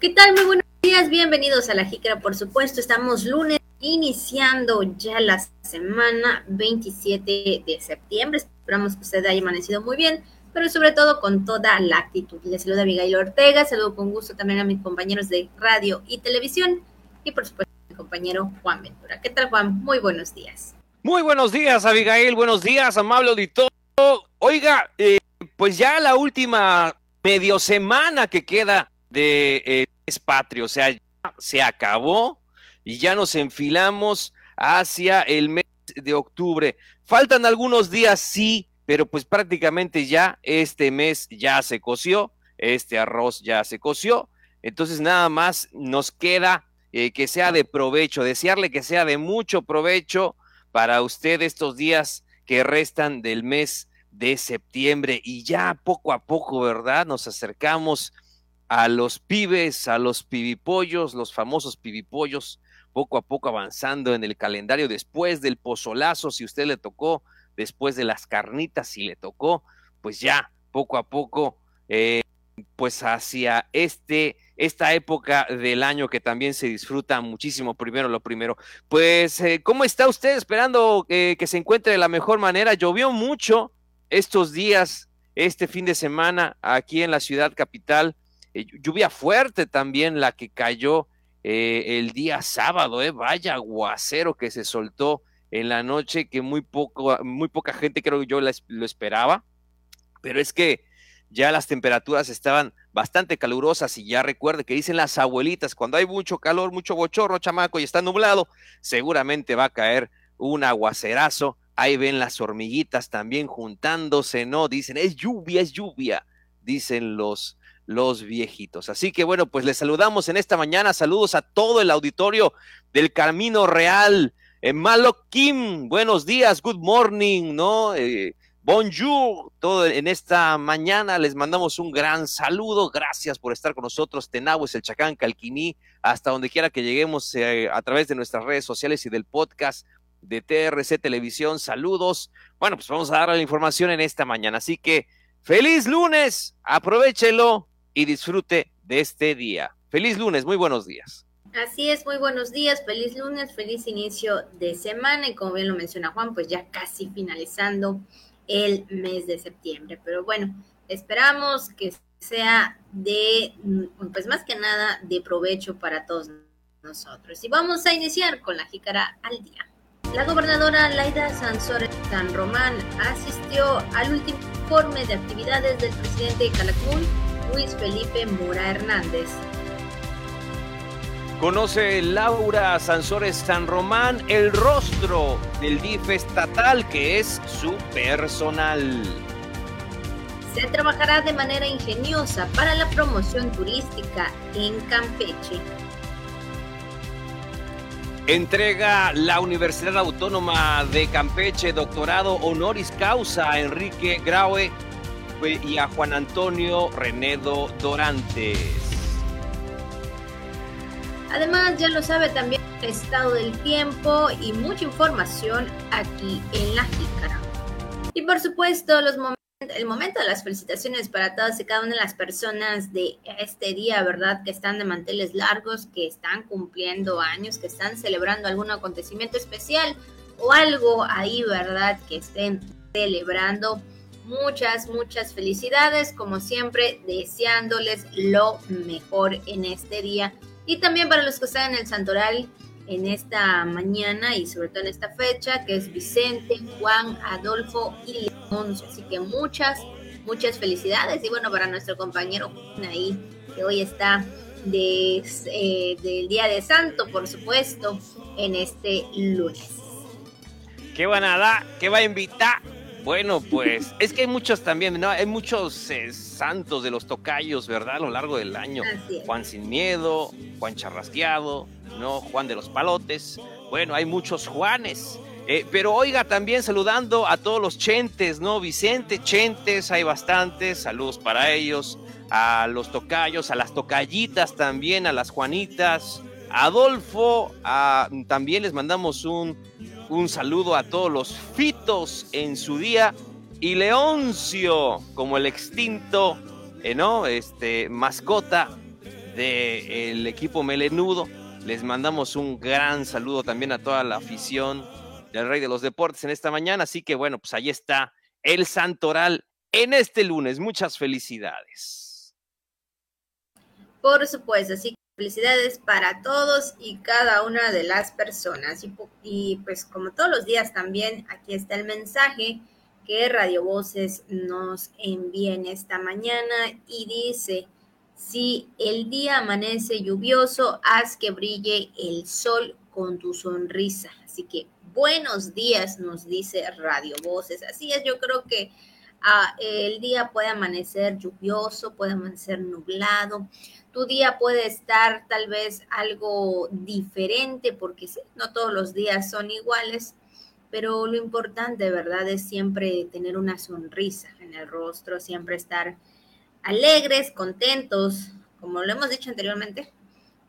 ¿Qué tal? Muy buenos días, bienvenidos a la Jícara, por supuesto. Estamos lunes, iniciando ya la semana 27 de septiembre. Esperamos que usted haya amanecido muy bien, pero sobre todo con toda la actitud. Les saluda Abigail Ortega, saludo con gusto también a mis compañeros de radio y televisión y por supuesto a mi compañero Juan Ventura. ¿Qué tal, Juan? Muy buenos días. Muy buenos días, Abigail. Buenos días, amable auditor. Oiga, eh, pues ya la última medio semana que queda de eh, es patrio, o sea, ya se acabó y ya nos enfilamos hacia el mes de octubre. Faltan algunos días, sí, pero pues prácticamente ya este mes ya se coció, este arroz ya se coció, entonces nada más nos queda eh, que sea de provecho, desearle que sea de mucho provecho para usted estos días que restan del mes de septiembre y ya poco a poco, ¿verdad? Nos acercamos a los pibes, a los pibipollos, los famosos pibipollos, poco a poco avanzando en el calendario después del pozolazo, si usted le tocó, después de las carnitas, si le tocó, pues ya poco a poco, eh, pues hacia este, esta época del año que también se disfruta muchísimo, primero lo primero. Pues, eh, ¿cómo está usted esperando eh, que se encuentre de la mejor manera? Llovió mucho estos días, este fin de semana, aquí en la ciudad capital eh, lluvia fuerte también la que cayó eh, el día sábado, eh, vaya aguacero que se soltó en la noche que muy poco, muy poca gente creo que yo lo esperaba, pero es que ya las temperaturas estaban bastante calurosas y ya recuerde que dicen las abuelitas, cuando hay mucho calor, mucho bochorno, chamaco, y está nublado, seguramente va a caer un aguacerazo. Ahí ven las hormiguitas también juntándose, ¿no? Dicen, es lluvia, es lluvia, dicen los, los viejitos. Así que bueno, pues les saludamos en esta mañana. Saludos a todo el auditorio del Camino Real. Eh, Malo Kim, buenos días, good morning, ¿no? Eh, bonjour, todo en esta mañana les mandamos un gran saludo. Gracias por estar con nosotros. es el Chacán, Calquiní, hasta donde quiera que lleguemos eh, a través de nuestras redes sociales y del podcast de TRC Televisión. Saludos. Bueno, pues vamos a dar la información en esta mañana. Así que feliz lunes, aprovechelo y disfrute de este día. Feliz lunes, muy buenos días. Así es, muy buenos días, feliz lunes, feliz inicio de semana y como bien lo menciona Juan, pues ya casi finalizando el mes de septiembre. Pero bueno, esperamos que sea de, pues más que nada, de provecho para todos nosotros. Y vamos a iniciar con la jícara al día. La gobernadora Laida Sansores San Román asistió al último informe de actividades del presidente de Calakmul Luis Felipe Mora Hernández. Conoce Laura Sansores San Román el rostro del DIF estatal que es su personal. Se trabajará de manera ingeniosa para la promoción turística en Campeche. Entrega la Universidad Autónoma de Campeche doctorado honoris causa a Enrique Graue y a Juan Antonio Renedo Dorantes. Además, ya lo sabe también el estado del tiempo y mucha información aquí en La Jícara. Y por supuesto, los el momento de las felicitaciones para todas y cada una de las personas de este día, ¿verdad? Que están de manteles largos, que están cumpliendo años, que están celebrando algún acontecimiento especial o algo ahí, ¿verdad? Que estén celebrando muchas, muchas felicidades, como siempre, deseándoles lo mejor en este día. Y también para los que están en el Santoral en esta mañana y sobre todo en esta fecha, que es Vicente, Juan, Adolfo y León. Así que muchas, muchas felicidades. Y bueno, para nuestro compañero ahí, que hoy está eh, del Día de Santo, por supuesto, en este lunes. ¿Qué van a dar? ¿Qué va a invitar? Bueno, pues es que hay muchos también, ¿no? Hay muchos eh, santos de los tocayos, ¿verdad? A lo largo del año. Juan Sin Miedo, Juan Charrasqueado, ¿no? Juan de los Palotes. Bueno, hay muchos Juanes. Eh, pero oiga, también saludando a todos los chentes, ¿no? Vicente, chentes, hay bastantes. Saludos para ellos. A los tocayos, a las tocayitas también, a las Juanitas. Adolfo, también les mandamos un un saludo a todos los fitos en su día y Leoncio como el extinto, eh, ¿no? Este mascota del equipo melenudo. Les mandamos un gran saludo también a toda la afición del Rey de los Deportes en esta mañana. Así que bueno, pues ahí está el Santoral en este lunes. Muchas felicidades. Por supuesto, así felicidades para todos y cada una de las personas. Y, pues como todos los días también, aquí está el mensaje que Radio Voces nos envía en esta mañana y dice, si el día amanece lluvioso, haz que brille el sol con tu sonrisa. Así que buenos días, nos dice Radio Voces. Así es, yo creo que ah, el día puede amanecer lluvioso, puede amanecer nublado. Tu día puede estar tal vez algo diferente porque no todos los días son iguales, pero lo importante, ¿verdad? Es siempre tener una sonrisa en el rostro, siempre estar alegres, contentos, como lo hemos dicho anteriormente,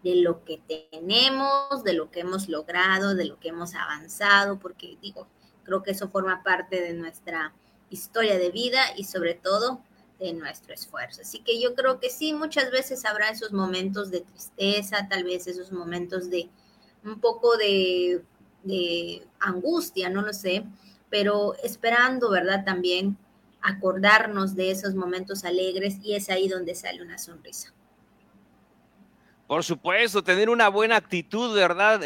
de lo que tenemos, de lo que hemos logrado, de lo que hemos avanzado, porque digo, creo que eso forma parte de nuestra historia de vida y sobre todo de nuestro esfuerzo. Así que yo creo que sí, muchas veces habrá esos momentos de tristeza, tal vez esos momentos de un poco de, angustia, no lo sé, pero esperando, ¿verdad? También acordarnos de esos momentos alegres y es ahí donde sale una sonrisa. Por supuesto, tener una buena actitud, ¿verdad?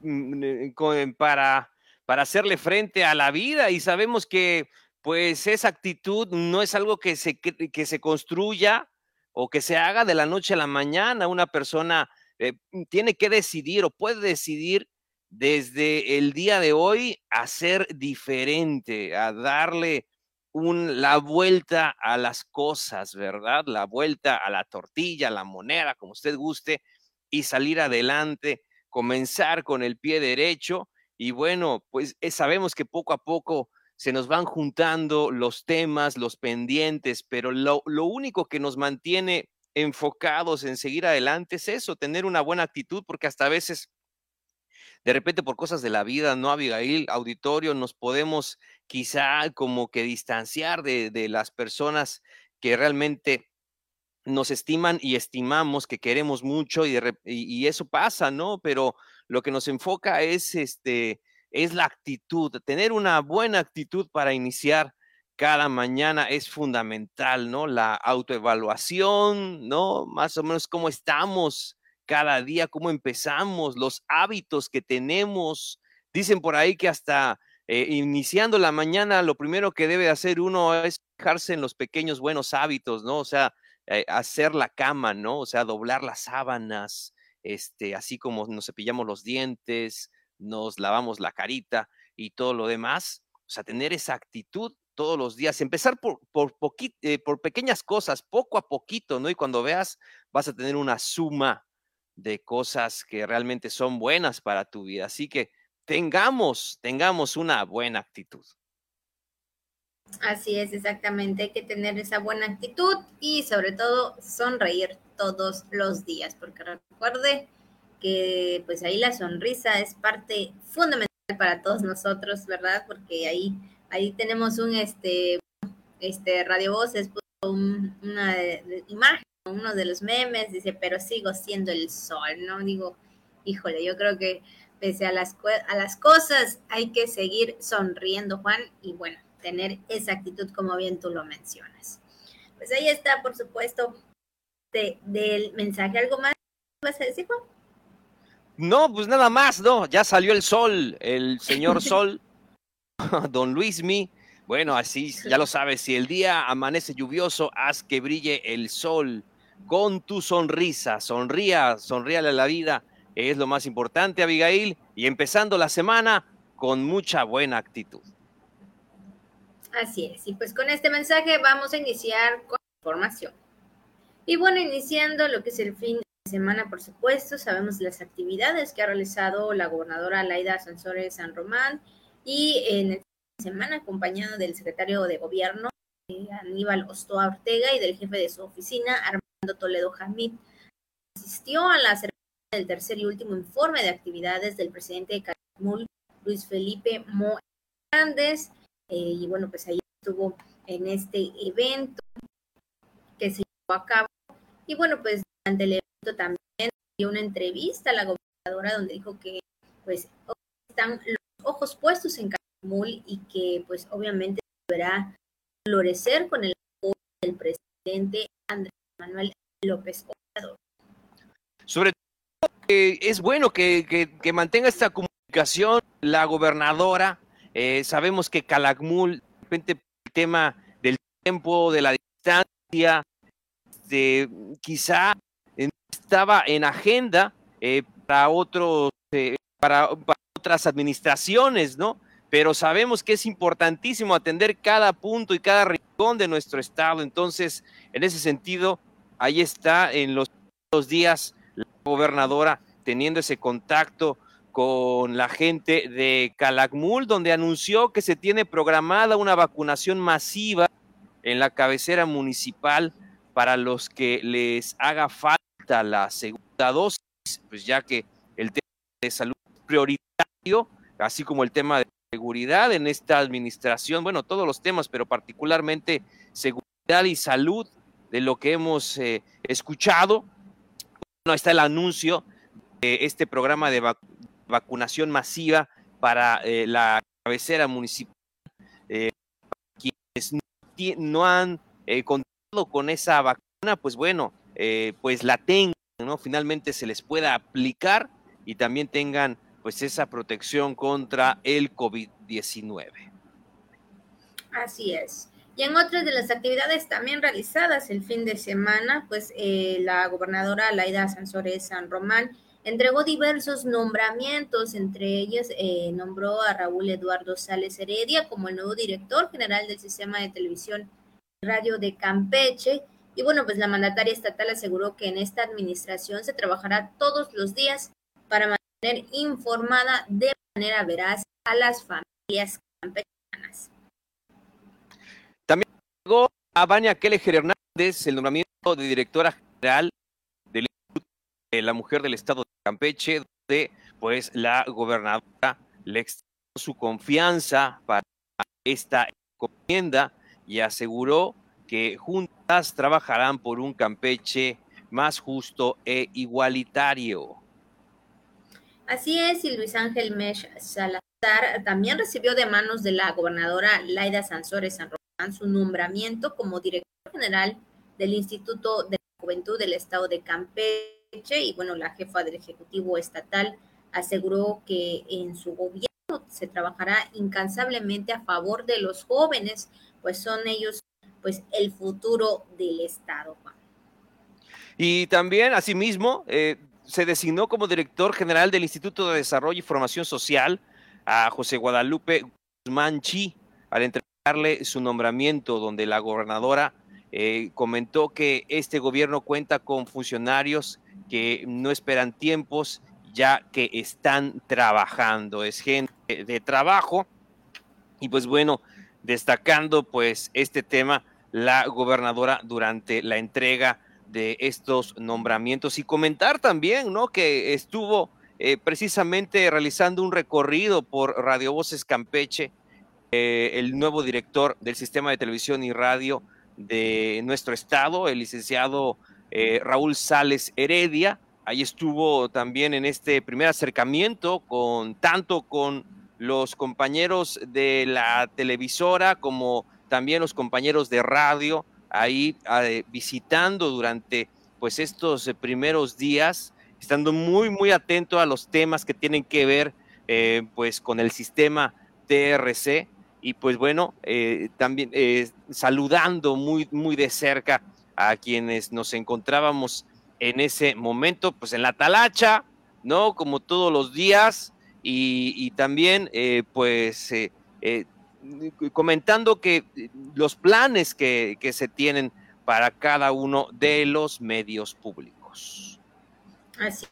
Mm, para, para hacerle frente a la vida y sabemos que pues esa actitud no es algo que se, que se construya o que se haga de la noche a la mañana. Una persona eh, tiene que decidir o puede decidir desde el día de hoy a ser diferente, a darle la vuelta a las cosas, ¿verdad? La vuelta a la tortilla, a la moneda, como usted guste, y salir adelante, comenzar con el pie derecho. Y bueno, pues eh, sabemos que poco a poco se nos van juntando los temas, los pendientes, pero lo, lo único que nos mantiene enfocados en seguir adelante es eso, tener una buena actitud, porque hasta a veces de repente por cosas de la vida, ¿no, Abigail? Auditorio, nos podemos quizá como que distanciar de, de las personas que realmente nos estiman y estimamos, que queremos mucho y, y, eso pasa, ¿no? Pero lo que nos enfoca es, este, es la actitud, tener una buena actitud para iniciar cada mañana es fundamental, ¿no? La autoevaluación, ¿no? Más o menos cómo estamos cada día, cómo empezamos, los hábitos que tenemos. Dicen por ahí que hasta eh, iniciando la mañana, lo primero que debe hacer uno es fijarse en los pequeños buenos hábitos, ¿no? O sea, eh, hacer la cama, ¿no? O sea, doblar las sábanas, este, así como nos cepillamos los dientes, nos lavamos la carita y todo lo demás. O sea, tener esa actitud todos los días, empezar por, por, eh, por pequeñas cosas, poco a poquito, ¿no? Y cuando veas, vas a tener una suma de cosas que realmente son buenas para tu vida. Así que tengamos, tengamos una buena actitud. Así es, exactamente. Hay que tener esa buena actitud y sobre todo sonreír todos los días, porque recuerde que pues ahí la sonrisa es parte fundamental para todos nosotros, ¿verdad? Porque ahí, ahí tenemos un este, este Radio Voces, una imagen uno de los memes, dice, pero sigo siendo el sol, ¿no? Digo, híjole, yo creo que pese a las, a las cosas hay que seguir sonriendo, Juan, y bueno, tener esa actitud como bien tú lo mencionas. Pues ahí está, por supuesto, del mensaje. ¿Algo más vas a decir, Juan? No, pues nada más, no, ya salió el sol, el señor sol, don Luismi. Bueno, así ya lo sabes, si el día amanece lluvioso, haz que brille el sol con tu sonrisa. Sonría, sonríale a la vida, es lo más importante, Abigail. Y empezando la semana con mucha buena actitud. Así es. Y pues con este mensaje vamos a iniciar con información. Y bueno, iniciando lo que es el fin semana, por supuesto, sabemos las actividades que ha realizado la gobernadora Laida Sansores San Román y en esta semana acompañada del secretario de gobierno eh, Aníbal Ostoa Ortega y del jefe de su oficina, Toledo Jamid asistió a la ceremonia del tercer y último informe de actividades del presidente de Calimul, Luis Felipe Mo Hernández, eh, y bueno, pues ahí estuvo en este evento que se llevó a cabo. Y bueno, pues durante el también dio una entrevista a la gobernadora donde dijo que pues están los ojos puestos en Calakmul y que pues obviamente deberá florecer con el apoyo del presidente Andrés Manuel López Obrador. Sobre todo, eh, es bueno que, mantenga esta comunicación la gobernadora. Eh, sabemos que Calakmul, de repente, el tema del tiempo, de la distancia, de, quizá estaba en agenda eh, para otros, para, otras administraciones, ¿no? Pero sabemos que es importantísimo atender cada punto y cada rincón de nuestro estado. Entonces, en ese sentido, ahí está en los días la gobernadora teniendo ese contacto con la gente de Calakmul, donde anunció que se tiene programada una vacunación masiva en la cabecera municipal para los que les haga falta la segunda dosis, pues ya que el tema de salud prioritario, así como el tema de seguridad en esta administración, bueno, todos los temas, pero particularmente seguridad y salud de lo que hemos eh, escuchado. Bueno, está el anuncio de este programa de vacunación masiva para eh, la cabecera municipal. Eh, quienes no, han contado con esa vacuna, pues bueno, pues la tengan, ¿no? Finalmente se les pueda aplicar y también tengan pues esa protección contra el COVID-19. Así es. Y en otras de las actividades también realizadas el fin de semana, pues eh, la gobernadora Laida Sansores San Román entregó diversos nombramientos, entre ellos eh, nombró a Raúl Eduardo Sales Heredia como el nuevo director general del sistema de televisión radio de Campeche. Y bueno, pues la mandataria estatal aseguró que en esta administración se trabajará todos los días para mantener informada de manera veraz a las familias campechanas a Vania Kelleher Hernández el nombramiento de directora general del Instituto de la Mujer del Estado de Campeche, donde pues la gobernadora le extendió su confianza para esta encomienda y aseguró que juntas trabajarán por un Campeche más justo e igualitario. Así es, y Luis Ángel Mesh Salazar también recibió de manos de la gobernadora Laida Sansores San su nombramiento como director general del Instituto de Juventud del Estado de Campeche y bueno, la jefa del Ejecutivo Estatal aseguró que en su gobierno se trabajará incansablemente a favor de los jóvenes, pues son ellos pues el futuro del Estado, Y también, asimismo, eh, se designó como director general del Instituto de Desarrollo y Formación Social a José Guadalupe Guzmán Chi, al su nombramiento, donde la gobernadora eh, comentó que este gobierno cuenta con funcionarios que no esperan tiempos, ya que están trabajando, es gente de trabajo. Y pues bueno, destacando pues este tema, la gobernadora durante la entrega de estos nombramientos y comentar también, ¿no? Que estuvo eh, precisamente realizando un recorrido por Radio Voces Campeche eh, el nuevo director del sistema de televisión y radio de nuestro estado, el licenciado eh, Raúl Sales Heredia. Ahí estuvo también en este primer acercamiento con tanto con los compañeros de la televisora como también los compañeros de radio ahí eh, visitando durante pues estos primeros días, estando muy muy atento a los temas que tienen que ver pues con el sistema TRC y pues bueno, eh, también eh, saludando muy, muy de cerca a quienes nos encontrábamos en ese momento, pues en la talacha, ¿no? Como todos los días y, también eh, pues comentando que los planes que, que se tienen para cada uno de los medios públicos. Así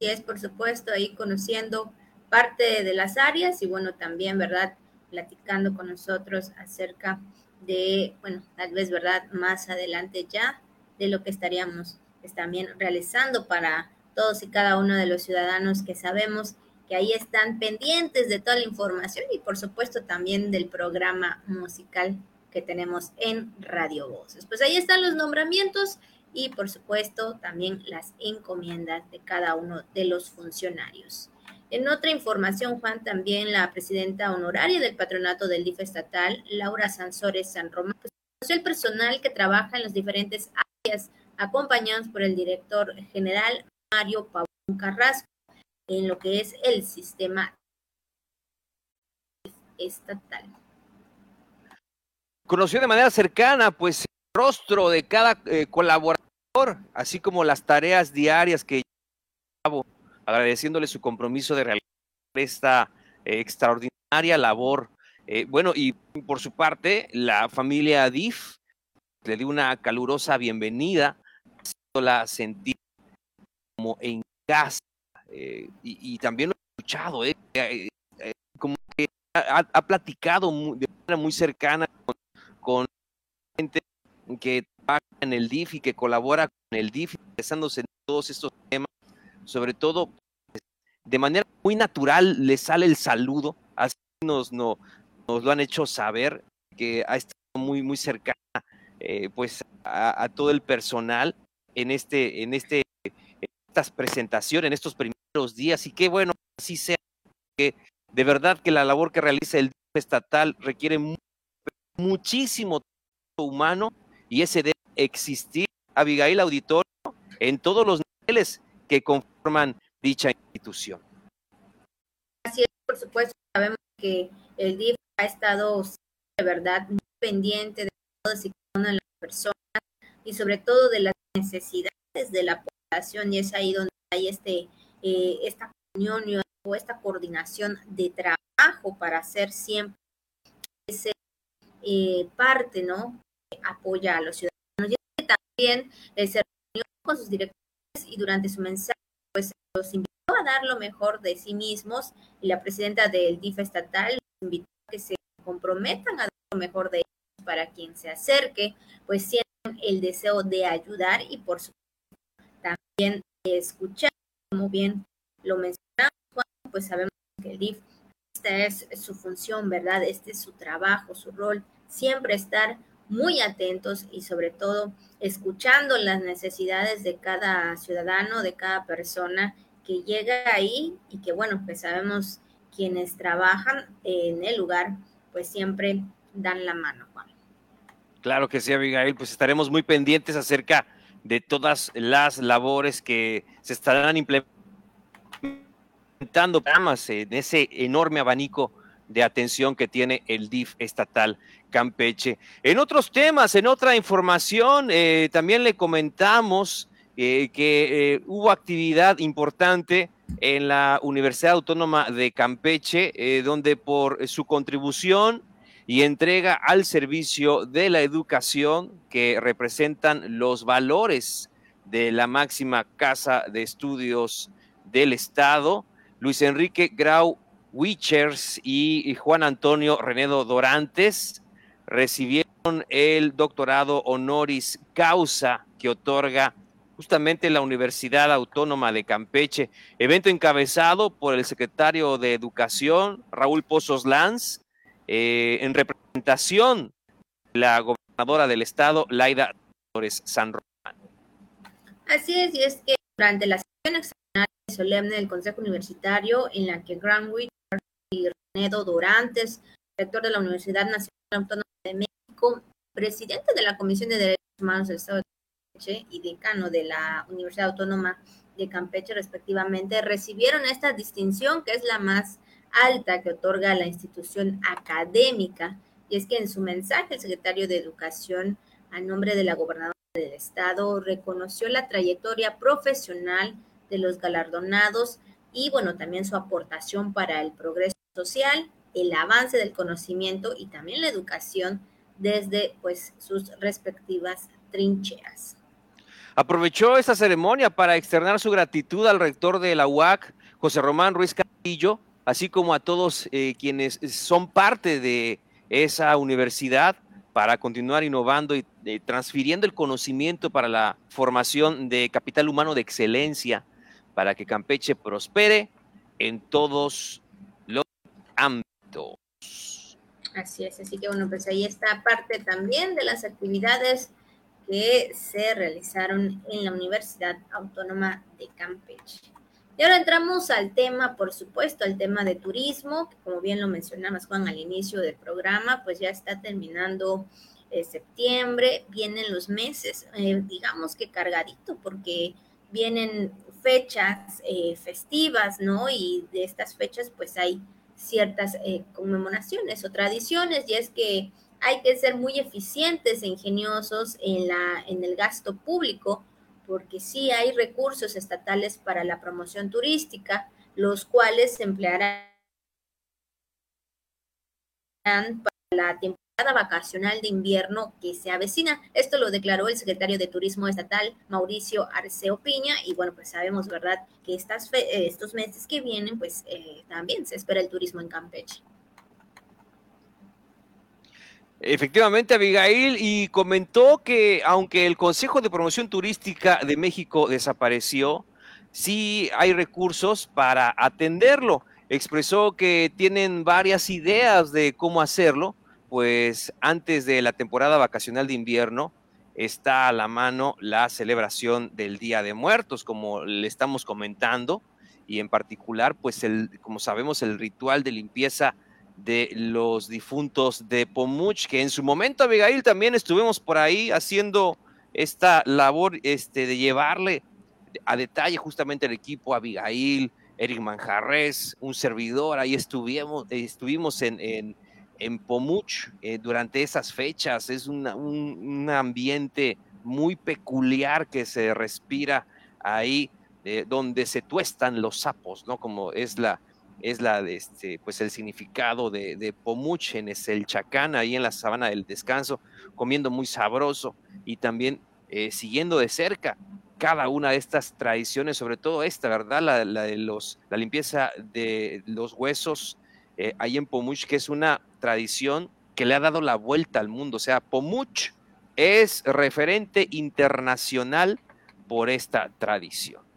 es, por supuesto, ahí conociendo parte de las áreas y bueno, también, ¿verdad? platicando con nosotros acerca de, bueno, tal vez, ¿verdad? Más adelante ya de lo que estaríamos pues, también realizando para todos y cada uno de los ciudadanos que sabemos que ahí están pendientes de toda la información y por supuesto también del programa musical que tenemos en Radio Voces. Pues ahí están los nombramientos y por supuesto también las encomiendas de cada uno de los funcionarios. En otra información, Juan, también la presidenta honoraria del patronato del DIF estatal, Laura Sansores San Román, conoció el personal que trabaja en las diferentes áreas, acompañados por el director general Mario Pabón Carrasco, en lo que es el sistema estatal. Conoció de manera cercana, pues, el rostro de cada eh, colaborador, así como las tareas diarias que lleva agradeciéndole su compromiso de realizar esta eh, extraordinaria labor. Eh, bueno, y por su parte, la familia DIF le dio una calurosa bienvenida, haciéndola sentir como en casa. Eh, y, también lo he escuchado, como que ha, platicado de manera muy cercana con, con gente que trabaja en el DIF y que colabora con el DIF, interesándose en todos estos temas. Sobre todo de manera muy natural le sale el saludo, así nos, no, nos lo han hecho saber, que ha estado muy, muy cercana eh, pues a, todo el personal en este, en este, estas presentaciones, en estos primeros días, y qué bueno, así sea, que de verdad que la labor que realiza el estatal requiere muchísimo humano y ese debe existir, Abigail Auditorio, en todos los niveles que conforman dicha institución. Así es, por supuesto, sabemos que el DIF ha estado de verdad muy pendiente de todas y cada una de las personas y sobre todo de las necesidades de la población y es ahí donde hay este eh, esta unión o esta coordinación de trabajo para hacer siempre ese eh, parte, ¿no? Que apoya a los ciudadanos. Y también eh, se con sus directores y durante su mensaje pues los invitó a dar lo mejor de sí mismos y la presidenta del DIF estatal los invitó a que se comprometan a dar lo mejor de ellos para quien se acerque, pues sientan el deseo de ayudar y por supuesto también de escuchar, como bien lo mencionamos, pues sabemos que el DIF esta es su función, ¿verdad? Este es su trabajo, su rol, siempre estar muy atentos y sobre todo escuchando las necesidades de cada ciudadano, de cada persona que llega ahí y que bueno, pues sabemos quienes trabajan en el lugar, pues siempre dan la mano, Juan. Claro que sí, Abigail, pues estaremos muy pendientes acerca de todas las labores que se estarán implementando en ese enorme abanico de atención que tiene el DIF estatal Campeche. En otros temas, en otra información, eh, también le comentamos eh, que eh, hubo actividad importante en la Universidad Autónoma de Campeche, donde por su contribución y entrega al servicio de la educación que representan los valores de la máxima casa de estudios del Estado, Luis Enrique Grau Wichers y Juan Antonio Renedo Dorantes recibieron el doctorado honoris causa que otorga justamente la Universidad Autónoma de Campeche, evento encabezado por el secretario de Educación, Raúl Pozos Lanz, eh, en representación la gobernadora del estado, Laida Torres San Román. Así es, y es que durante la sesión extraordinaria y solemne del Consejo Universitario, en la que Grandwich y Renedo Dorantes, rector de la Universidad Nacional Autónoma de México, presidente de la Comisión de Derechos Humanos del Estado de Campeche y decano de la Universidad Autónoma de Campeche, respectivamente, recibieron esta distinción que es la más alta que otorga la institución académica. Y es que en su mensaje el secretario de Educación, a nombre de la gobernadora del Estado, reconoció la trayectoria profesional de los galardonados y, bueno, también su aportación para el progreso social, el avance del conocimiento y también la educación desde pues sus respectivas trincheras. Aprovechó esta ceremonia para externar su gratitud al rector de la UAC, José Román Ruiz Castillo, así como a todos eh, quienes son parte de esa universidad para continuar innovando y eh, transfiriendo el conocimiento para la formación de capital humano de excelencia, para que Campeche prospere en todos los ámbitos. Así es, así que bueno, pues ahí está parte también de las actividades que se realizaron en la Universidad Autónoma de Campeche. Y ahora entramos al tema, por supuesto, al tema de turismo, que como bien lo mencionamos Juan al inicio del programa, pues ya está terminando eh, septiembre, vienen los meses, eh, digamos que cargadito, porque vienen fechas eh, festivas, ¿no? Y de estas fechas pues hay ciertas conmemoraciones o tradiciones, y es que hay que ser muy eficientes e ingeniosos en, la, en el gasto público, porque sí hay recursos estatales para la promoción turística, los cuales se emplearán para la temporada vacacional de invierno que se avecina. Esto lo declaró el secretario de Turismo Estatal, Mauricio Arceo Piña, y bueno, pues sabemos, ¿verdad?, que estas estos meses que vienen, pues eh, también se espera el turismo en Campeche. Efectivamente, Abigail, y comentó que aunque el Consejo de Promoción Turística de México desapareció, sí hay recursos para atenderlo. Expresó que tienen varias ideas de cómo hacerlo, pues antes de la temporada vacacional de invierno está a la mano la celebración del Día de Muertos, como le estamos comentando, y en particular, pues el, como sabemos, el ritual de limpieza de los difuntos de Pomuch, que en su momento, Abigail, también estuvimos por ahí haciendo esta labor este, de llevarle a detalle justamente el equipo Abigail, Eric Manjarres, un servidor, ahí estuvimos, estuvimos en, en, en Pomuch eh, durante esas fechas, es un, ambiente muy peculiar que se respira ahí, eh, donde se tuestan los sapos, ¿no? Como es la, es la de este, pues el significado de, de Pomuchen, es el chacán ahí en la sabana del descanso, comiendo muy sabroso y también eh, siguiendo de cerca cada una de estas tradiciones, sobre todo esta, ¿verdad? La, de los, la limpieza de los huesos eh, ahí en Pomuch, que es una tradición que le ha dado la vuelta al mundo. O sea, Pomuch es referente internacional por esta tradición.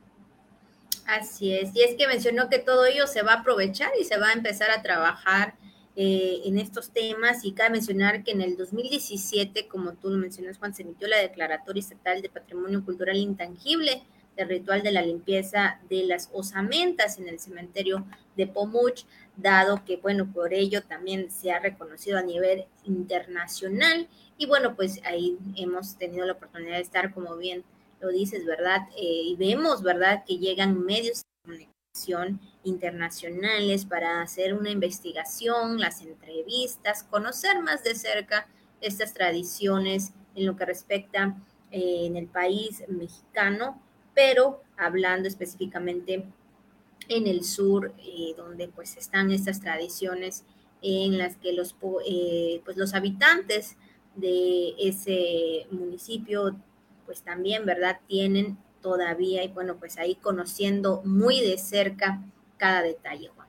Así es, y es que mencionó que todo ello se va a aprovechar y se va a empezar a trabajar eh, en estos temas. Y cabe mencionar que en el 2017, como tú lo mencionas, Juan, se emitió la Declaratoria Estatal de Patrimonio Cultural Intangible del ritual de la limpieza de las osamentas en el cementerio de Pomuch, dado que, bueno, por ello también se ha reconocido a nivel internacional. Y bueno, pues ahí hemos tenido la oportunidad de estar, como bien lo dices, ¿verdad? Eh, y vemos, ¿verdad?, que llegan medios de comunicación internacionales para hacer una investigación, las entrevistas, conocer más de cerca estas tradiciones en lo que respecta eh, en el país mexicano, pero hablando específicamente en el sur, eh, donde pues están estas tradiciones en las que los, pues los habitantes de ese municipio pues también, ¿verdad? Tienen todavía y bueno, pues ahí conociendo muy de cerca cada detalle, Juan.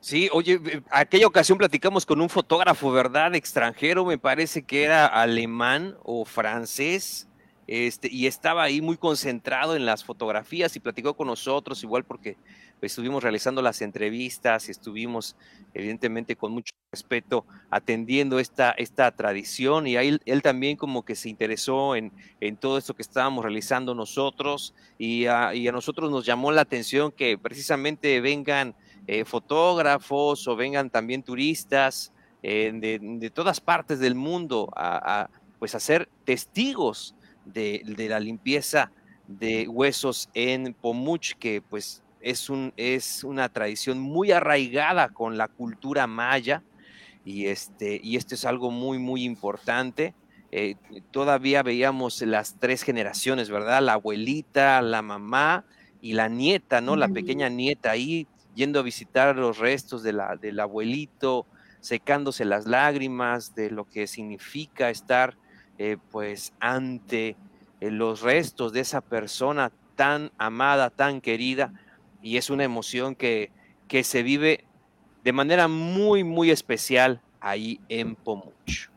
Sí, oye, eh, aquella ocasión platicamos con un fotógrafo, ¿verdad? Extranjero, me parece que era alemán o francés, este, y estaba ahí muy concentrado en las fotografías y platicó con nosotros, igual porque estuvimos realizando las entrevistas estuvimos evidentemente con mucho respeto atendiendo esta, esta tradición y ahí él también como que se interesó en, en todo esto que estábamos realizando nosotros y a, nosotros nos llamó la atención que precisamente vengan eh, fotógrafos o vengan también turistas eh, de, de, todas partes del mundo a, a, pues a ser testigos de, de la limpieza de huesos en Pomuch, que pues es, un, es una tradición muy arraigada con la cultura maya y, este, y esto es algo muy, muy importante. Eh, todavía veíamos las tres generaciones, ¿verdad? La abuelita, la mamá y la nieta, ¿no? La pequeña nieta ahí yendo a visitar los restos de la, del abuelito, secándose las lágrimas de lo que significa estar eh, pues ante eh, los restos de esa persona tan amada, tan querida y es una emoción que, que se vive de manera muy, muy especial ahí en Pomuch.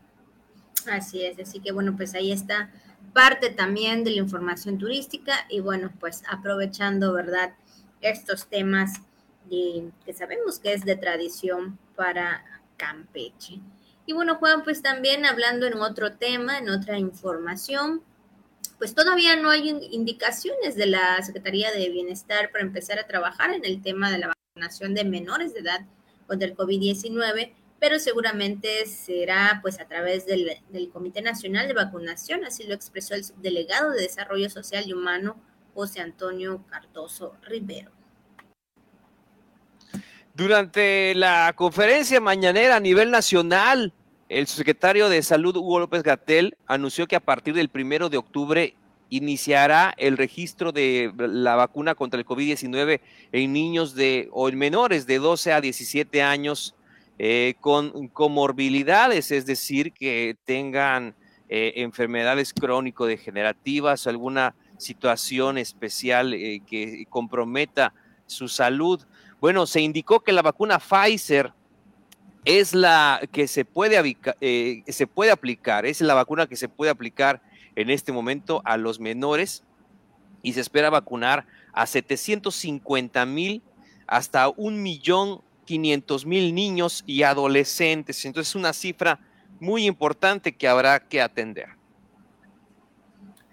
Así es, así que bueno, pues ahí está parte también de la información turística y bueno, pues aprovechando, ¿verdad? Estos temas que sabemos que es de tradición para Campeche. Y bueno, Juan, pues también hablando en otro tema, en otra información, pues todavía no hay indicaciones de la Secretaría de Bienestar para empezar a trabajar en el tema de la vacunación de menores de edad contra el COVID-19, pero seguramente será pues a través del, Comité Nacional de Vacunación, así lo expresó el subdelegado de Desarrollo Social y Humano, José Antonio Cardoso Rivero. Durante la conferencia mañanera a nivel nacional, el secretario de Salud, Hugo López Gatel, anunció que a partir del primero de octubre iniciará el registro de la vacuna contra el COVID-19 en niños de o en menores de 12 a 17 años eh, con comorbilidades, es decir, que tengan eh, enfermedades crónico-degenerativas, alguna situación especial eh, que comprometa su salud. Bueno, se indicó que la vacuna Pfizer es la que se puede, eh, se puede aplicar, es la vacuna que se puede aplicar en este momento a los menores y se espera vacunar a 750 mil hasta un millón quinientos mil niños y adolescentes. Entonces es una cifra muy importante que habrá que atender.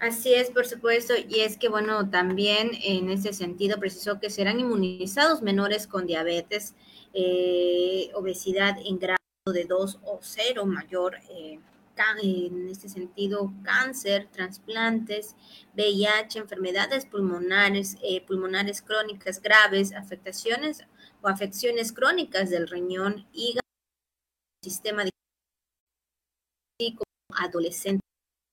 Así es, por supuesto, y es que, bueno, también en ese sentido precisó que serán inmunizados menores con diabetes, eh, obesidad en grado de 2 o 0 mayor, eh, en este sentido, cáncer, trasplantes, VIH, enfermedades pulmonares, eh, pulmonares crónicas graves, afectaciones o afecciones crónicas del riñón, hígado, sistema de adolescente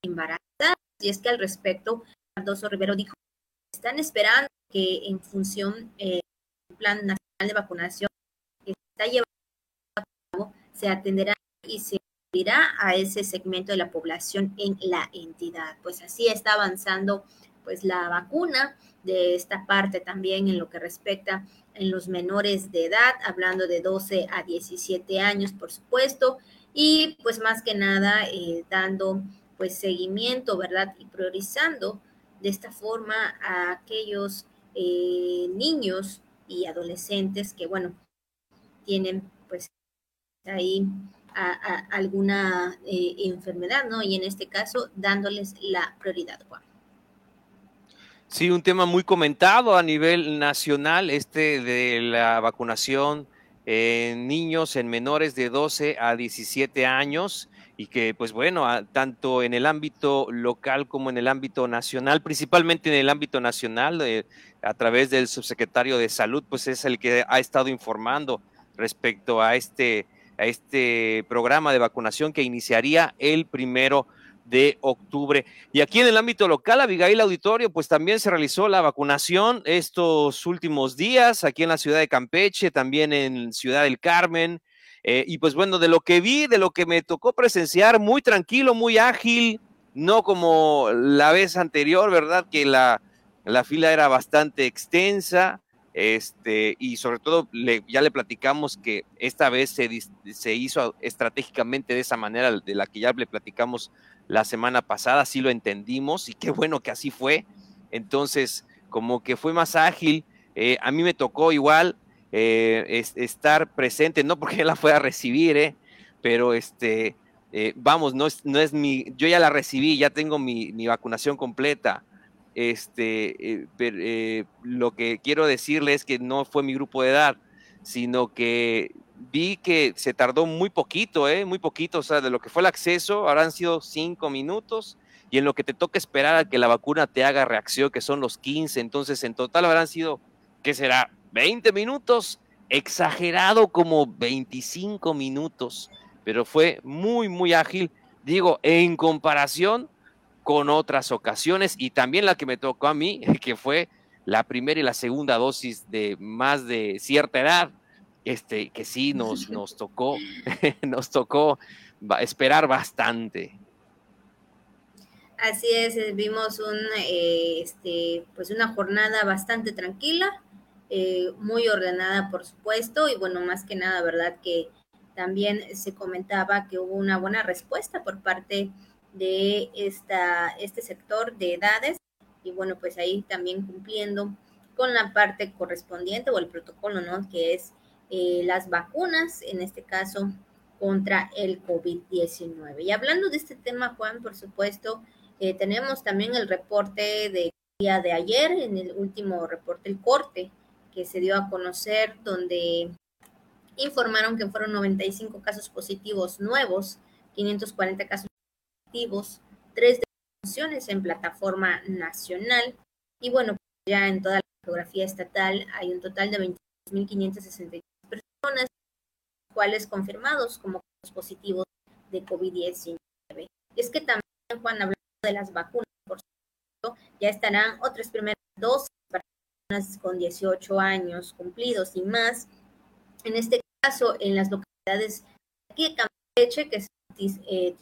embarazada. Y es que al respecto, Cardoso Rivero dijo, están esperando que en función del Plan Nacional de Vacunación está llevando a cabo, se atenderá y se irá a ese segmento de la población en la entidad. Pues así está avanzando pues la vacuna de esta parte también en lo que respecta en los menores de edad, hablando de 12 a 17 años, por supuesto, y pues más que nada eh, dando pues seguimiento, ¿verdad? Y priorizando de esta forma a aquellos eh, niños y adolescentes que, bueno, tienen pues ahí alguna eh, enfermedad, ¿no? Y en este caso, dándoles la prioridad, Juan. Sí, un tema muy comentado a nivel nacional, este de la vacunación en niños, en menores de 12 a 17 años y que pues bueno, tanto en el ámbito local como en el ámbito nacional, principalmente en el ámbito nacional, eh, a través del subsecretario de salud, pues es el que ha estado informando respecto a este, a este programa de vacunación que iniciaría el primero de octubre. Y aquí en el ámbito local, Abigail Auditorio, pues también se realizó la vacunación estos últimos días, aquí en la ciudad de Campeche, también en Ciudad del Carmen, eh, y pues bueno, de lo que vi, de lo que me tocó presenciar, muy tranquilo, muy ágil, no como la vez anterior, ¿verdad? Que la, la fila era bastante extensa, este, y sobre todo ya le platicamos que esta vez se, se, hizo estratégicamente de esa manera de la que ya le platicamos la semana pasada, así lo entendimos y qué bueno que así fue. Entonces, como que fue más ágil, eh, a mí me tocó igual eh, es, estar presente, no porque la fue a recibir, eh, pero este, eh, vamos, no es, no es mi, yo ya la recibí, ya tengo mi, mi vacunación completa. Este, lo que quiero decirle es que no fue mi grupo de edad, sino que vi que se tardó muy poquito, eh, muy poquito, o sea, de lo que fue el acceso, habrán sido cinco minutos, y en lo que te toca esperar a que la vacuna te haga reacción, que son los 15, entonces en total habrán sido, ¿qué será? 20 minutos, exagerado como 25 minutos, pero fue muy, muy ágil, digo, en comparación con otras ocasiones y también la que me tocó a mí, que fue la primera y la segunda dosis de más de cierta edad, este, que sí nos, nos tocó, nos tocó esperar bastante. Así es, vimos un, eh, este, pues una jornada bastante tranquila, eh, muy ordenada, por supuesto, y bueno, más que nada, ¿verdad? Que también se comentaba que hubo una buena respuesta por parte de esta, este sector de edades, y bueno, pues ahí también cumpliendo con la parte correspondiente o el protocolo, ¿no? Que es eh, las vacunas, en este caso, contra el COVID-19. Y hablando de este tema, Juan, por supuesto, eh, tenemos también el reporte de día de ayer, en el último reporte, el corte que se dio a conocer, donde informaron que fueron 95 casos positivos nuevos, 540 casos positivos, tres defunciones en plataforma nacional y bueno, ya en toda la geografía estatal hay un total de 22.563 personas, cuales confirmados como positivos de COVID-19. Es que también, Juan, hablando de las vacunas, por supuesto, ya estarán otras primeras dosis para personas con 18 años cumplidos y más. En este caso, en las localidades de Campeche, que es eh,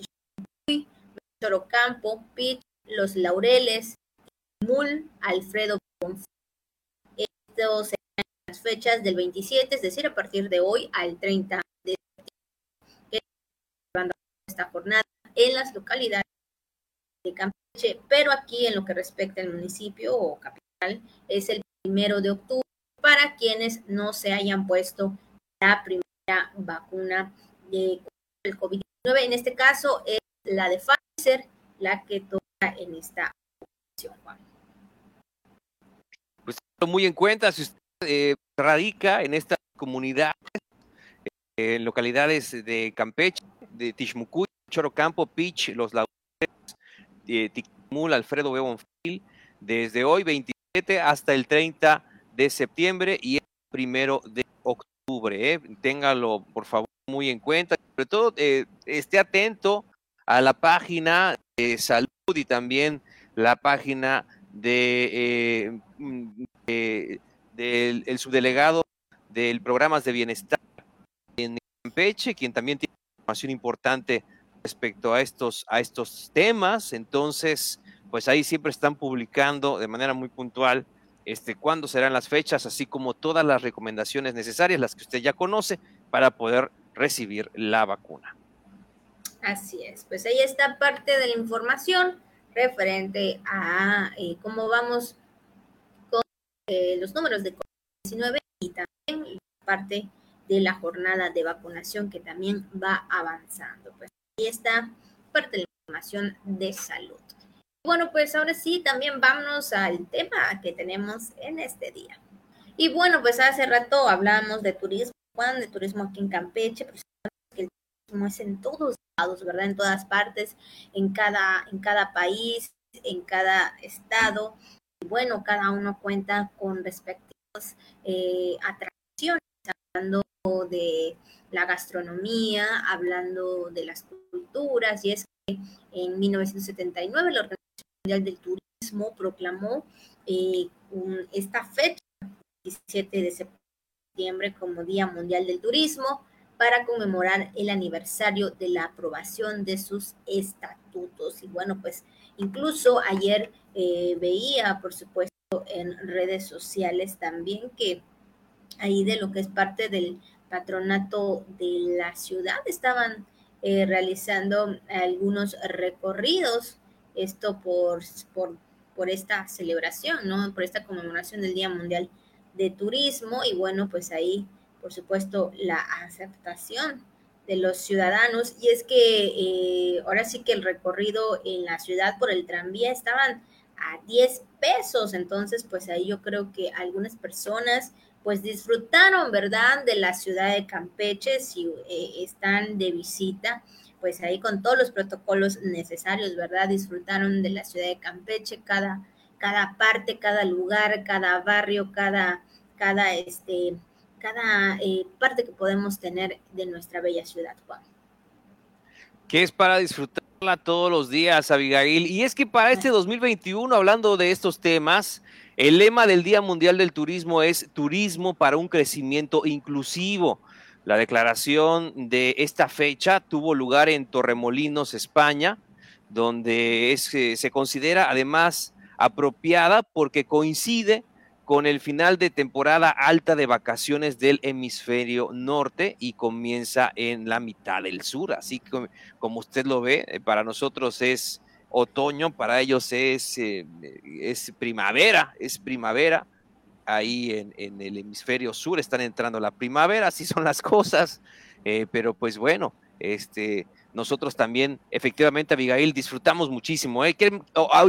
Chorocampo, Pich, Los Laureles, Mul, Alfredo Estos serán las fechas del 27, es decir, a partir de hoy al 30 de septiembre, esta jornada en las localidades de Campeche, pero aquí en lo que respecta al municipio o capital es el primero de octubre para quienes no se hayan puesto la primera vacuna de el COVID-19. En este caso es la de Pfizer la que toca en esta opción, Juan. Pues muy en cuenta, si usted eh, radica en esta comunidad, eh, en localidades de Campeche, de Tishmucuy, Chorocampo, Pich, Los Laureles, de Ticmul, Alfredo Bebonfil, desde hoy 27 hasta el 30 de septiembre y el primero de octubre. ¿eh? Téngalo, por favor, muy en cuenta. Sobre todo, eh, esté atento a la página de salud y también la página de, eh, del subdelegado del programas de bienestar en Campeche, quien también tiene información importante respecto a estos, a estos temas. Entonces, pues ahí siempre están publicando de manera muy puntual este, cuándo serán las fechas, así como todas las recomendaciones necesarias, las que usted ya conoce, para poder recibir la vacuna. Así es, pues ahí está parte de la información referente a eh, cómo vamos con eh, los números de COVID-19 y también parte de la jornada de vacunación que también va avanzando. Pues ahí está parte de la información de salud. Bueno, pues ahora sí, también vámonos al tema que tenemos en este día. Y bueno, pues hace rato hablamos de turismo, Juan, de turismo aquí en Campeche, pero turismo es en todos lados, ¿verdad? En todas partes, en cada, en cada país, en cada estado. Y bueno, cada uno cuenta con respectivas eh, atracciones, hablando de la gastronomía, hablando de las culturas, y es que en 1979 la Organización Mundial del Turismo proclamó eh, esta fecha, 17 de septiembre, como Día Mundial del Turismo, para conmemorar el aniversario de la aprobación de sus estatutos. Y bueno, pues incluso ayer eh, veía, por supuesto, en redes sociales también que ahí de lo que es parte del patronato de la ciudad estaban eh, realizando algunos recorridos esto por, por, por esta celebración, ¿no? Por esta conmemoración del Día Mundial de Turismo y bueno, pues ahí, por supuesto, la aceptación de los ciudadanos. Y es que eh, ahora sí que el recorrido en la ciudad por el tranvía estaban a 10 pesos, entonces pues ahí yo creo que algunas personas pues disfrutaron, ¿verdad?, de la ciudad de Campeche si eh, están de visita pues ahí con todos los protocolos necesarios, ¿verdad? Disfrutaron de la ciudad de Campeche, cada, cada parte, cada lugar, cada barrio, cada, cada, este, cada eh, parte que podemos tener de nuestra bella ciudad, Juan. Que es para disfrutarla todos los días, Abigail. Y es que para este 2021, hablando de estos temas, el lema del Día Mundial del Turismo es Turismo para un crecimiento inclusivo. La declaración de esta fecha tuvo lugar en Torremolinos, España, donde es, eh, se considera además apropiada porque coincide con el final de temporada alta de vacaciones del hemisferio norte y comienza en la mitad del sur. Así que, como usted lo ve, eh, para nosotros es otoño, para ellos es, eh, es primavera, es primavera ahí en, el hemisferio sur están entrando la primavera, así son las cosas, eh, pero pues bueno, este, nosotros también, efectivamente, Abigail, disfrutamos muchísimo. ¿eh?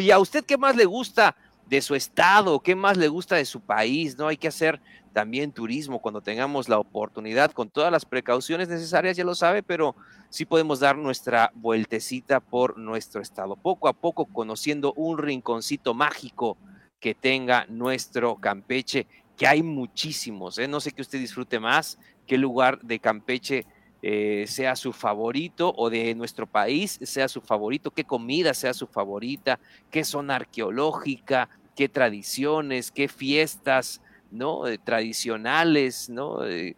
¿Y a usted qué más le gusta de su estado? ¿Qué más le gusta de su país? ¿No? Hay que hacer también turismo cuando tengamos la oportunidad, con todas las precauciones necesarias, ya lo sabe, pero sí podemos dar nuestra vueltecita por nuestro estado, poco a poco conociendo un rinconcito mágico que tenga nuestro Campeche, que hay muchísimos, ¿eh? no sé qué usted disfrute más, qué lugar de Campeche eh, sea su favorito o de nuestro país sea su favorito, qué comida sea su favorita, qué zona arqueológica, qué tradiciones, qué fiestas, ¿no? Eh, tradicionales, ¿no? Eh,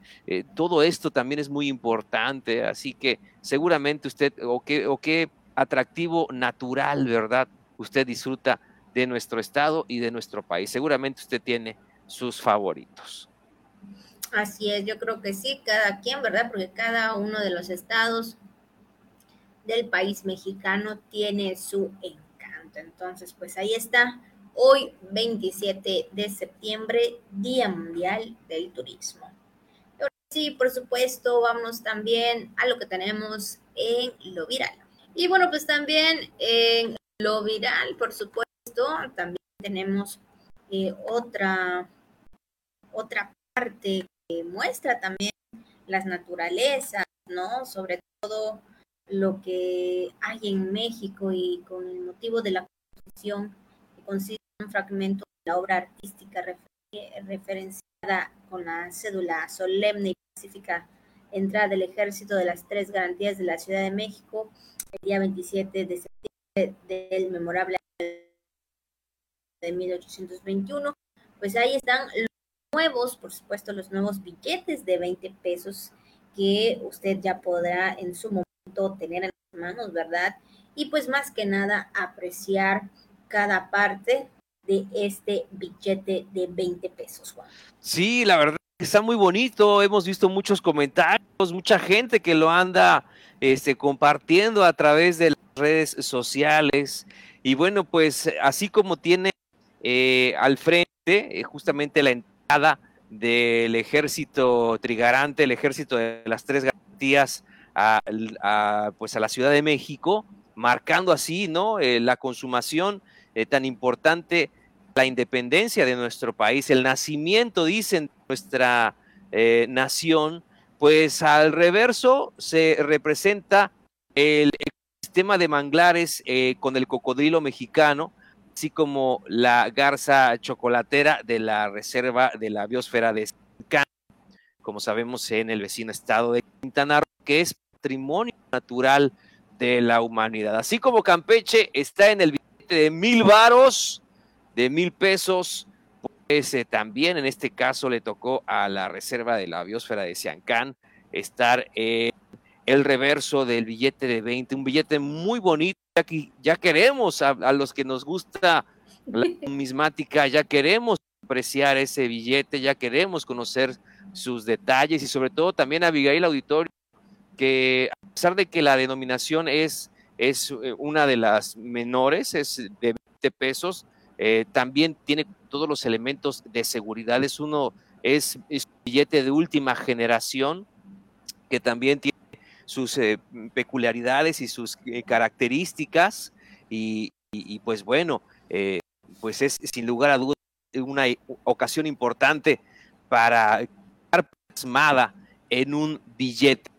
todo esto también es muy importante, así que seguramente usted, o qué, o qué atractivo natural, ¿verdad? Usted disfruta de nuestro estado y de nuestro país. Seguramente usted tiene sus favoritos. Así es, yo creo que sí, cada quien, ¿verdad? Porque cada uno de los estados del país mexicano tiene su encanto. Entonces, pues ahí está, hoy 27 de septiembre, Día Mundial del Turismo. sí, por supuesto, vamos también a lo que tenemos en lo viral. Y bueno, pues también en lo viral, por supuesto, también tenemos eh, otra, otra parte muestra también las naturalezas, ¿no? Sobre todo lo que hay en México y con el motivo de la composición que consiste en un fragmento de la obra artística referenciada con la cédula solemne y pacífica entrada del ejército de las tres garantías de la Ciudad de México el día 27 de septiembre del memorable de 1821, pues ahí están nuevos, por supuesto, los nuevos billetes de 20 pesos que usted ya podrá en su momento tener en las manos, ¿verdad? Y pues más que nada apreciar cada parte de este billete de 20 pesos, Juan. Sí, la verdad está muy bonito, hemos visto muchos comentarios, mucha gente que lo anda este, compartiendo a través de las redes sociales. Y bueno, pues así como tiene eh, al frente eh, justamente la del ejército trigarante, el ejército de las tres garantías a, pues a la Ciudad de México, marcando así ¿no? Eh, la consumación eh, tan importante, la independencia de nuestro país, el nacimiento, dicen, de nuestra eh, nación, pues al reverso se representa el sistema de manglares con el cocodrilo mexicano, así como la garza chocolatera de la reserva de la biosfera de Sincán, como sabemos en el vecino estado de Quintana Roo, que es patrimonio natural de la humanidad. Así como Campeche está en el billete de mil varos, de mil pesos, pues eh, también en este caso le tocó a la reserva de la biosfera de Siancán estar en el reverso del billete de 20, un billete muy bonito ya, queremos a, los que nos gusta la numismática, ya queremos apreciar ese billete, ya queremos conocer sus detalles y sobre todo también a Abigail Auditorio, que a pesar de que la denominación es, es eh, una de las menores, es de 20 pesos, eh, también tiene todos los elementos de seguridad. Es uno, es, es un billete de última generación que también tiene sus eh, peculiaridades y sus eh, características y, pues bueno, eh, pues es sin lugar a dudas una ocasión importante para estar plasmada en un billete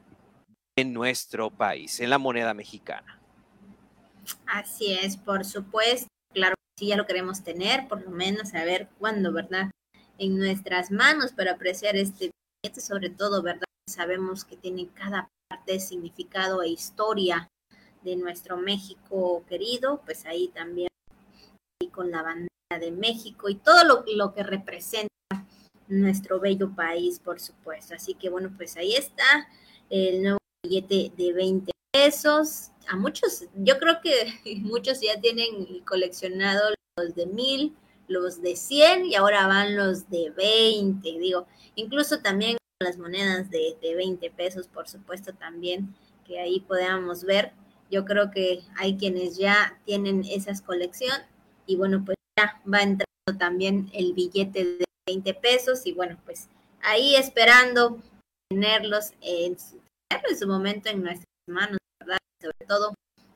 en nuestro país, en la moneda mexicana. Así es, por supuesto, claro sí, ya lo queremos tener, por lo menos a ver cuándo, ¿verdad? En nuestras manos para apreciar este billete, sobre todo, ¿verdad? Sabemos que tiene cada parte, significado e historia de nuestro México querido, pues ahí también y con la bandera de México y todo lo, lo que representa nuestro bello país, por supuesto. Así que bueno, pues ahí está el nuevo billete de 20 pesos. A muchos, yo creo que muchos ya tienen coleccionado los de mil, los de 100 y ahora van los de 20. Digo, incluso también las monedas de, de 20 pesos, por supuesto, también, que ahí podamos ver. Yo creo que hay quienes ya tienen esas colección y bueno, pues ya va entrando también el billete de 20 pesos y bueno, pues ahí esperando tenerlos en su, en su momento en nuestras manos, ¿verdad? Sobre todo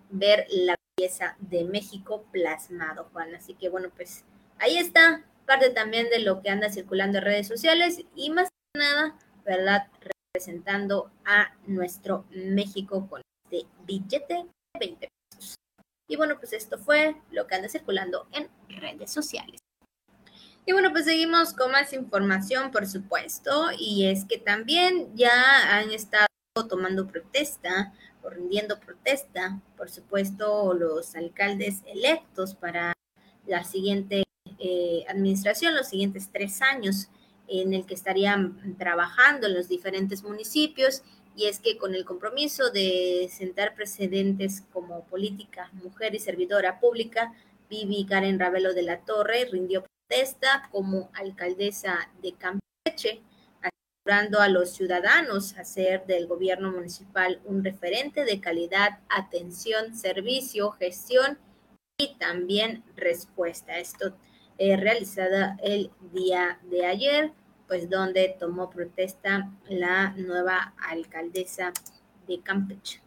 ver la belleza de México plasmado, Juan. Así que bueno, pues ahí está parte también de lo que anda circulando en redes sociales y más que nada, ¿verdad? Representando a nuestro México con este billete de 20 pesos. Y bueno, pues esto fue lo que anda circulando en redes sociales. Y bueno, pues seguimos con más información, por supuesto, y es que también ya han estado tomando protesta o rindiendo protesta, por supuesto, los alcaldes electos para la siguiente eh, administración, los siguientes tres años en el que estarían trabajando en los diferentes municipios y es que con el compromiso de sentar precedentes como política, mujer y servidora pública, Vivi Karen Ravelo de la Torre rindió protesta como alcaldesa de Campeche, asegurando a los ciudadanos hacer del gobierno municipal un referente de calidad, atención, servicio, gestión y también respuesta. Esto eh, realizada el día de ayer, pues donde tomó protesta la nueva alcaldesa de Campeche.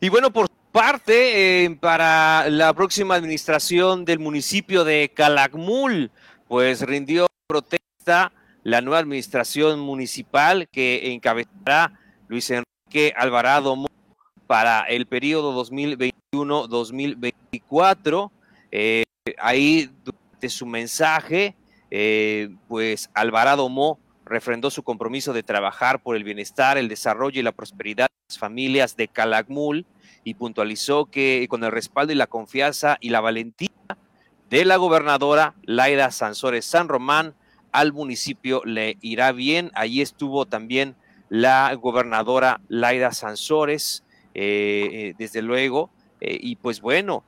Y bueno, por parte eh, para la próxima administración del municipio de Calakmul, pues rindió protesta la nueva administración municipal que encabezará Luis Enrique Alvarado para el periodo 2021-2024. Eh, ahí de su mensaje, eh, pues Alvarado Mo refrendó su compromiso de trabajar por el bienestar, el desarrollo y la prosperidad de las familias de Calakmul y puntualizó que con el respaldo y la confianza y la valentía de la gobernadora Laida Sansores San Román, al municipio le irá bien. Allí estuvo también la gobernadora Laida Sansores, eh, eh, desde luego, y pues bueno,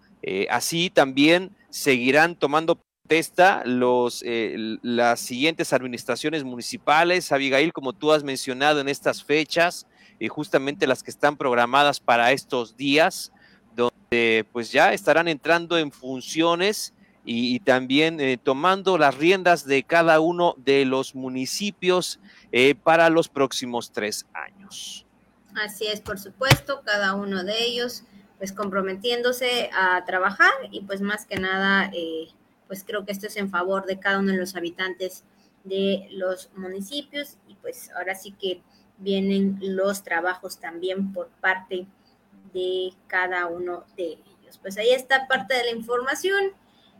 así también seguirán tomando protesta los, eh, las siguientes administraciones municipales, Abigail, como tú has mencionado en estas fechas, y justamente las que están programadas para estos días, donde pues ya estarán entrando en funciones y, también eh, tomando las riendas de cada uno de los municipios eh, para los próximos tres años. Así es, por supuesto, cada uno de ellos pues comprometiéndose a trabajar y pues más que nada eh, pues creo que esto es en favor de cada uno de los habitantes de los municipios y pues ahora sí que vienen los trabajos también por parte de cada uno de ellos. Pues ahí está parte de la información.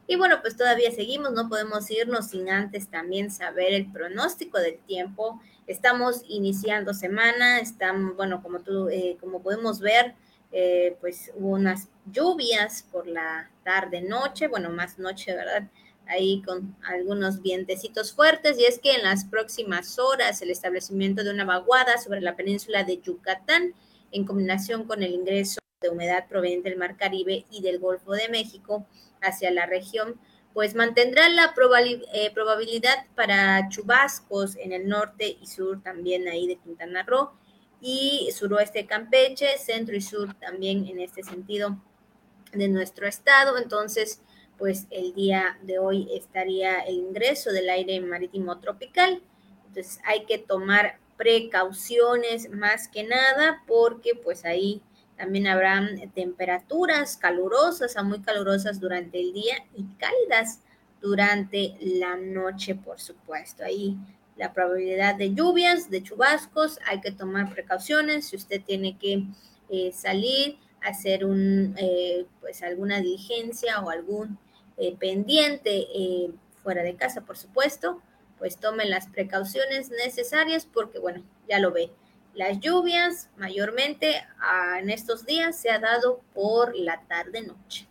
Y bueno, pues todavía seguimos, no podemos irnos sin antes también saber el pronóstico del tiempo. Estamos iniciando semana, están, bueno, como tú, eh, como podemos ver, eh, pues hubo unas lluvias por la tarde noche, bueno, más noche, ¿verdad? Ahí con algunos vientecitos fuertes y es que en las próximas horas el establecimiento de una vaguada sobre la península de Yucatán en combinación con el ingreso de humedad proveniente del Mar Caribe y del Golfo de México hacia la región, pues mantendrá la eh, probabilidad para chubascos en el norte y sur también ahí de Quintana Roo y suroeste Campeche, centro y sur también en este sentido de nuestro estado. Entonces, pues el día de hoy estaría el ingreso del aire marítimo tropical. Entonces hay que tomar precauciones más que nada porque pues ahí también habrán temperaturas calurosas a muy calurosas durante el día y cálidas durante la noche, por supuesto. Ahí la probabilidad de lluvias, de chubascos, hay que tomar precauciones. Si usted tiene que eh, salir, hacer un, eh, pues alguna diligencia o algún eh, pendiente fuera de casa, por supuesto, pues tome las precauciones necesarias porque, bueno, ya lo ve. Las lluvias mayormente ah, en estos días se ha dado por la tarde-noche.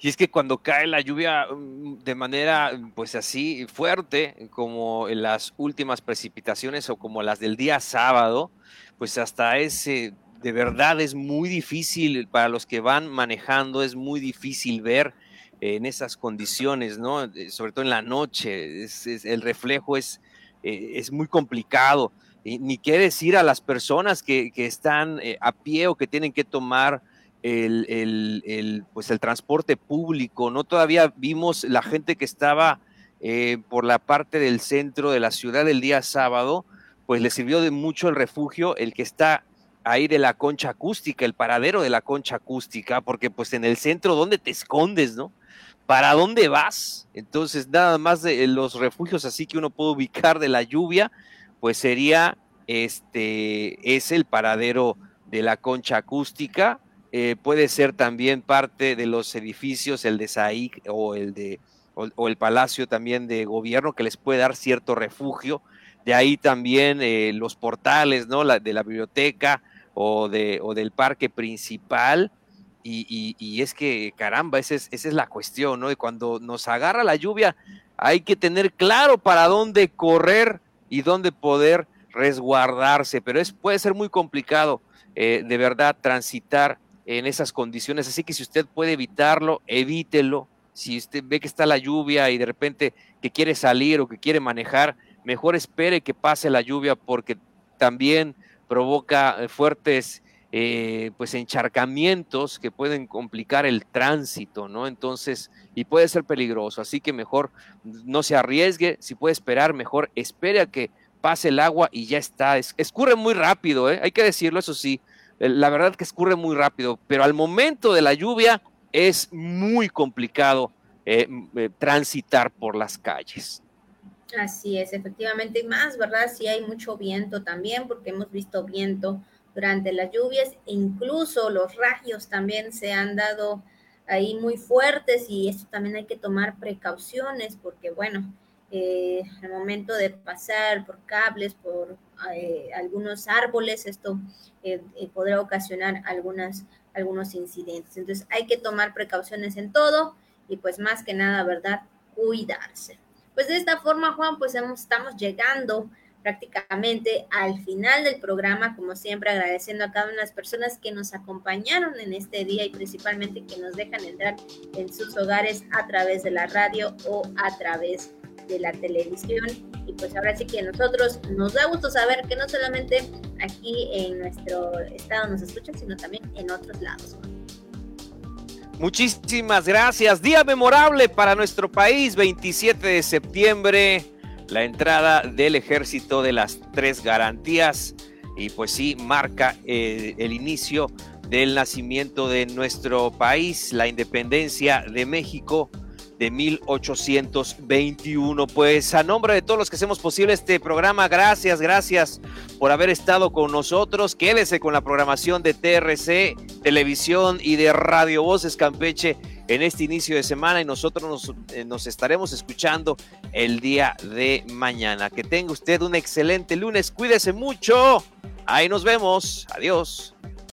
Y es que cuando cae la lluvia mm, de manera, pues así, fuerte, como en las últimas precipitaciones o como las del día sábado, pues hasta ese, de verdad es muy difícil para los que van manejando, es muy difícil ver en esas condiciones, ¿no? Eh, sobre todo en la noche, el reflejo es, eh, es muy complicado. Y ni qué decir a las personas que, que están eh, a pie o que tienen que tomar el, pues el transporte público, ¿no? Todavía vimos la gente que estaba eh, por la parte del centro de la ciudad el día sábado, pues le sirvió de mucho el refugio, el que está ahí de la concha acústica, el paradero de la concha acústica, porque pues en el centro, ¿dónde te escondes, no? ¿Para dónde vas? Entonces, nada más de los refugios así que uno puede ubicar de la lluvia, pues sería este, es el paradero de la concha acústica, eh, puede ser también parte de los edificios, el de SAIC o el de o, el palacio también de gobierno que les puede dar cierto refugio. De ahí también eh, los portales, ¿no? La, de la biblioteca o, de, o del parque principal. Y, es que, caramba, esa es, esa es la cuestión, ¿no? Y cuando nos agarra la lluvia, hay que tener claro para dónde correr y dónde poder resguardarse, pero es, puede ser muy complicado eh, de verdad transitar en esas condiciones, así que si usted puede evitarlo, evítelo. Si usted ve que está la lluvia y de repente que quiere salir o que quiere manejar, mejor espere que pase la lluvia porque también provoca eh, fuertes eh, pues encharcamientos que pueden complicar el tránsito, ¿no? Entonces, y puede ser peligroso, así que mejor no se arriesgue, si puede esperar, mejor espere a que pase el agua y ya está. escurre muy rápido, ¿eh? hay que decirlo, eso sí. La verdad que escurre muy rápido, pero al momento de la lluvia es muy complicado eh, eh, transitar por las calles. Así es, efectivamente, y más, ¿verdad? Si hay mucho viento también, porque hemos visto viento durante las lluvias, e incluso los rayos también se han dado ahí muy fuertes y esto también hay que tomar precauciones, porque bueno, eh, al momento de pasar por cables, por eh, algunos árboles, esto eh, eh, podrá ocasionar algunas, algunos incidentes. Entonces hay que tomar precauciones en todo y pues más que nada, ¿verdad? Cuidarse. Pues de esta forma, Juan, pues estamos llegando prácticamente al final del programa, como siempre agradeciendo a cada una de las personas que nos acompañaron en este día y principalmente que nos dejan entrar en sus hogares a través de la radio o a través de la televisión. Y pues ahora sí que nosotros nos da gusto saber que no solamente aquí en nuestro estado nos escuchan, sino también en otros lados. Muchísimas gracias. Día memorable para nuestro país, 27 de septiembre, la entrada del ejército de las tres garantías. Y pues sí, marca eh, el inicio del nacimiento de nuestro país, la independencia de México de 1821. Pues a nombre de todos los que hacemos posible este programa, gracias, gracias por haber estado con nosotros. Quédese con la programación de TRC, Televisión y de Radio Voces Campeche en este inicio de semana y nosotros nos, eh, nos estaremos escuchando el día de mañana. Que tenga usted un excelente lunes, cuídese mucho. Ahí nos vemos. Adiós.